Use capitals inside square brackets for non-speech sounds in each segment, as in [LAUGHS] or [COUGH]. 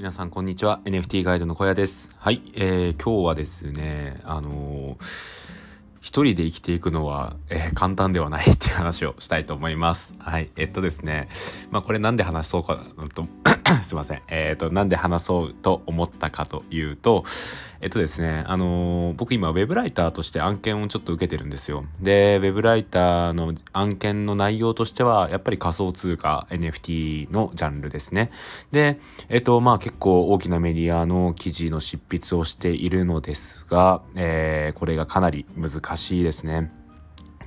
皆さんこんにちは NFT ガイドの小屋ですはい、えー、今日はですねあのー一人で生きていくのは、えー、簡単ではないっていう話をしたいと思います。はい。えっとですね。まあこれなんで話そうかと、[COUGHS] すいません。えー、っと、なんで話そうと思ったかというと、えっとですね、あのー、僕今 web ライターとして案件をちょっと受けてるんですよ。で、web ライターの案件の内容としては、やっぱり仮想通貨 NFT のジャンルですね。で、えっと、まあ結構大きなメディアの記事の執筆をしているのですが、え、これがかなり難しいですね。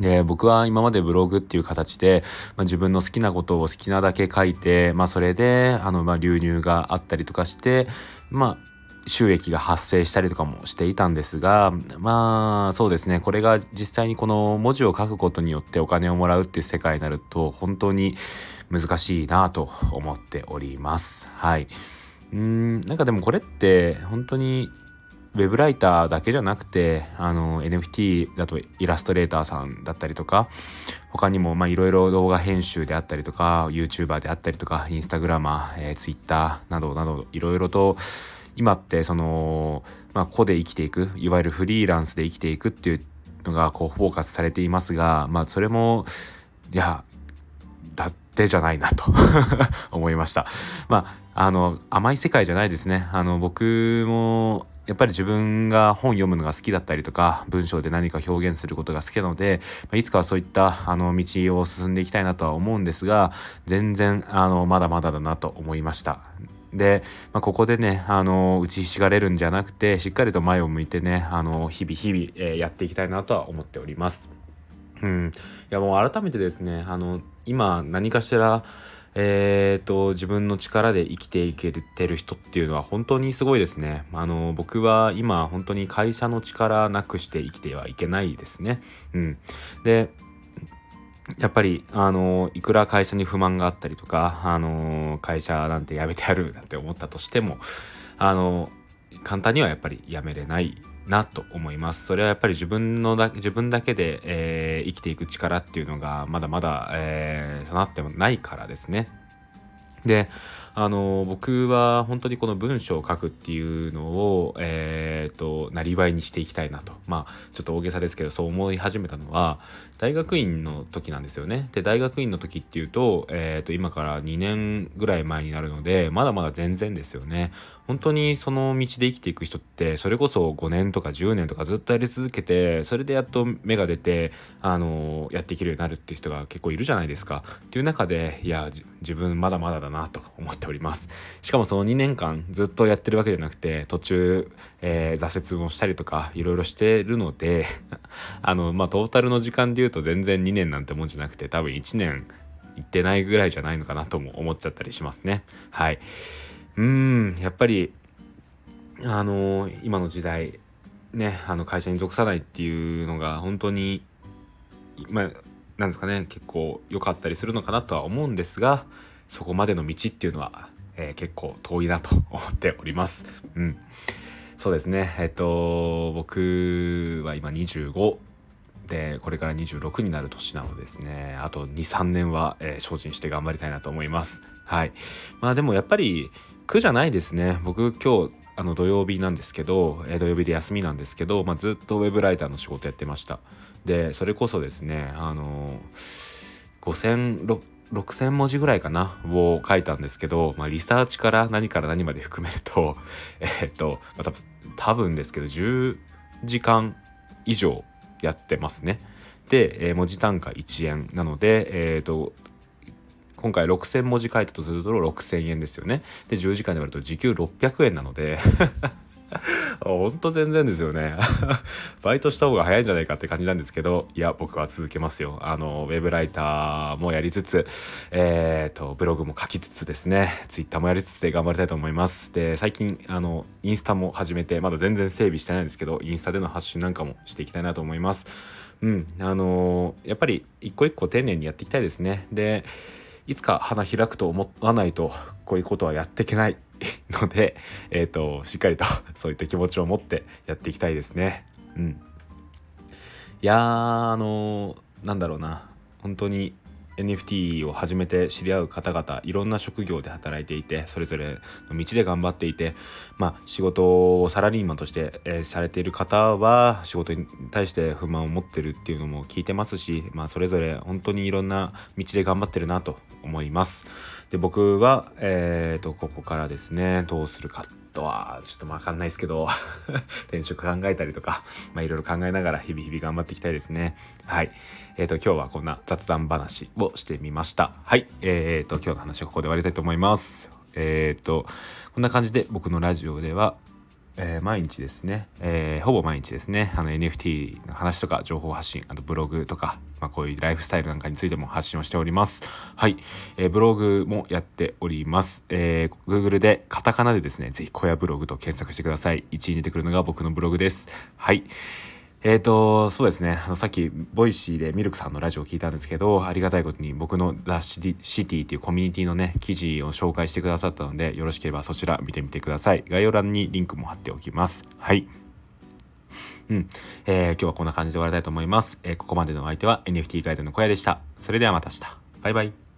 で、僕は今までブログっていう形で、まあ、自分の好きなことを好きなだけ書いて、まあそれで、あの、まあ流入があったりとかして、まあ収益が発生したりとかもしていたんですが、まあそうですね、これが実際にこの文字を書くことによってお金をもらうっていう世界になると本当に難しいなと思っております。はい。うん、なんかでもこれって本当にウェブライターだけじゃなくて、あの、NFT だとイラストレーターさんだったりとか、他にも、ま、いろいろ動画編集であったりとか、YouTuber であったりとか、インスタグラマー、えー、Twitter などなど、いろいろと、今ってその、まあ、個で生きていくいわゆるフリーランスで生きていくっていうのがこうフォーカスされていますがまあそれもいやだってじゃないなと [LAUGHS] 思いました。まああの甘い世界じゃないですね。あの僕もやっぱり自分が本読むのが好きだったりとか文章で何か表現することが好きなのでいつかはそういったあの道を進んでいきたいなとは思うんですが全然あのまだまだだなと思いましたで、まあ、ここでね、あの、打ちひしがれるんじゃなくて、しっかりと前を向いてね、あの、日々日々、え、やっていきたいなとは思っております。うん。いや、もう改めてですね、あの、今何かしら、えーと、自分の力で生きていけてる人っていうのは本当にすごいですね。あの、僕は今本当に会社の力なくして生きてはいけないですね。うん。で、やっぱり、あの、いくら会社に不満があったりとか、あの、会社なんてやめてやるなんて思ったとしても、あの、簡単にはやっぱりやめれないなと思います。それはやっぱり自分のだ自分だけで、えー、生きていく力っていうのがまだまだ、えー、備ってもないからですね。で、あの僕は本当にこの文章を書くっていうのを、えーと、なりわいにしていきたいなとまあちょっと大げさですけどそう思い始めたのは大学院の時なんですよね。で大学院の時っていうと,、えーと、今から2年ぐらい前になるのでまだまだ全然ですよね。本当にその道で生きていく人ってそれこそ5年とか10年とかずっとやり続けてそれでやっと芽が出てあのやっていけるようになるっていう人が結構いるじゃないですか。っていう中でいや自分まだまだだなと思ってております。しかもその2年間ずっとやってるわけじゃなくて途中、えー、挫折をしたりとかいろいろしてるので [LAUGHS] あのまあトータルの時間で言うと全然2年なんてもんじゃなくて多分1年いってないぐらいじゃないのかなとも思っちゃったりしますね。はい。うん、やっぱり、あのー、今の時代、ね、あの会社に属さないっていうのが本当に、まあ、なんですかね、結構良かったりするのかなとは思うんですが、そこまでの道っていうのは、えー、結構遠いなと思っております。うん。そうですね。えっと、僕は今25で、これから26になる年なのですね。あと2、3年は、えー、精進して頑張りたいなと思います。はい。まあでもやっぱり苦じゃないですね。僕今日あの土曜日なんですけど、えー、土曜日で休みなんですけど、まあ、ずっとウェブライターの仕事やってました。で、それこそですね、あの5000、6000文字ぐらいかなを書いたんですけど、まあ、リサーチから何から何まで含めると、[LAUGHS] え、っと、まあ、多分ですけど、10時間以上やってますね。で、えー、文字単価1円なので、えー、っと、今回6000文字書いたとすると6000円ですよね。で、10時間で割ると時給600円なのでほんと全然ですよね。[LAUGHS] バイトした方が早いんじゃないかって感じなんですけど、いや、僕は続けますよ。あの、ウェブライターもやりつつ、えっ、ー、と、ブログも書きつつですね、ツイッターもやりつつで頑張りたいと思います。で、最近、あの、インスタも始めて、まだ全然整備してないんですけど、インスタでの発信なんかもしていきたいなと思います。うん、あのやっぱり一個一個丁寧にやっていきたいですね。で、いつか花開くと思わないとこういうことはやっていけないので、えっ、ー、と、しっかりと [LAUGHS] そういった気持ちを持ってやっていきたいですね。うん。いやー、あのー、なんだろうな。本当に NFT を始めて知り合う方々いろんな職業で働いていてそれぞれの道で頑張っていてまあ仕事をサラリーマンとして、えー、されている方は仕事に対して不満を持ってるっていうのも聞いてますしまあそれぞれ本当にいろんな道で頑張ってるなと思いますで僕はえっ、ー、とここからですねどうするかとはちょっとわかんないですけど [LAUGHS] 転職考えたりとかまあいろいろ考えながら日々日々頑張っていきたいですね。はい。えっ、ー、と今日はこんな雑談話をしてみました。はい。え、ー、と今日の話はここで終わりたいと思います。えっ、ー、とこんな感じで僕のラジオではえー、毎日ですね、えー、ほぼ毎日ですね、あの NFT の話とか情報発信、あとブログとか、まあ、こういうライフスタイルなんかについても発信をしております。はい。えー、ブログもやっております。えー、Google でカタカナでですね、ぜひ小屋ブログと検索してください。1位に出てくるのが僕のブログです。はい。えっ、ー、と、そうですね。あのさっき、 Voicy でミルクさんのラジオを聞いたんですけど、ありがたいことに僕のザ・シティっていうコミュニティのね、記事を紹介してくださったので、よろしければそちら見てみてください。概要欄にリンクも貼っておきます。はい。うん。えー、今日はこんな感じで終わりたいと思います。えー、ここまでのお相手は NFT ガイドの小屋でした。それではまた明日。バイバイ。